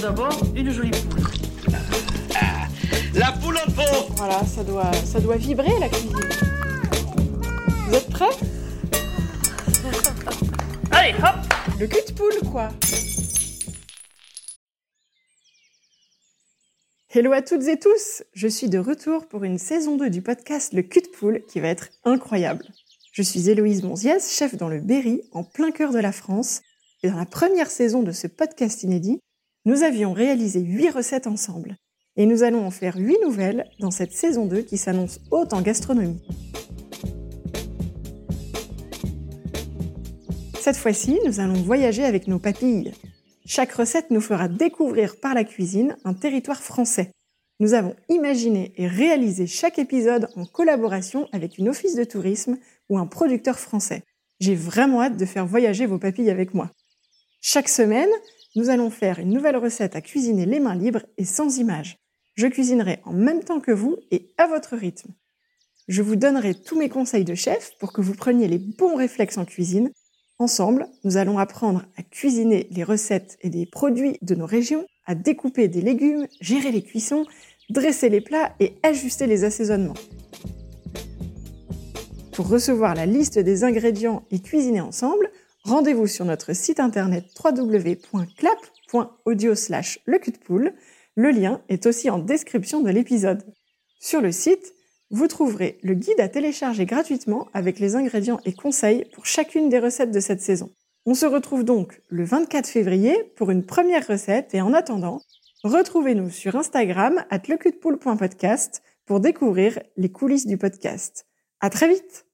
d'abord une jolie poule. La poule en pot Voilà, ça doit, ça doit vibrer la cuisine. Vous êtes prêts? Allez, hop Le cul de poule, quoi Hello à toutes et tous Je suis de retour pour une saison 2 du podcast Le cul de poule qui va être incroyable. Je suis Héloïse Monziès, chef dans le Berry, en plein cœur de la France, et dans la première saison de ce podcast inédit, nous avions réalisé 8 recettes ensemble. Et nous allons en faire 8 nouvelles dans cette saison 2 qui s'annonce haute en gastronomie. Cette fois-ci, nous allons voyager avec nos papilles. Chaque recette nous fera découvrir par la cuisine un territoire français. Nous avons imaginé et réalisé chaque épisode en collaboration avec une office de tourisme ou un producteur français. J'ai vraiment hâte de faire voyager vos papilles avec moi. Chaque semaine, nous allons faire une nouvelle recette à cuisiner les mains libres et sans images. Je cuisinerai en même temps que vous et à votre rythme. Je vous donnerai tous mes conseils de chef pour que vous preniez les bons réflexes en cuisine. Ensemble, nous allons apprendre à cuisiner les recettes et des produits de nos régions, à découper des légumes, gérer les cuissons, dresser les plats et ajuster les assaisonnements. Pour recevoir la liste des ingrédients et cuisiner ensemble, rendez-vous sur notre site internet www.clap.audio poule le lien est aussi en description de l'épisode. Sur le site, vous trouverez le guide à télécharger gratuitement avec les ingrédients et conseils pour chacune des recettes de cette saison. On se retrouve donc le 24 février pour une première recette et en attendant, retrouvez-nous sur Instagram at lecutepoule.podcast pour découvrir les coulisses du podcast. À très vite!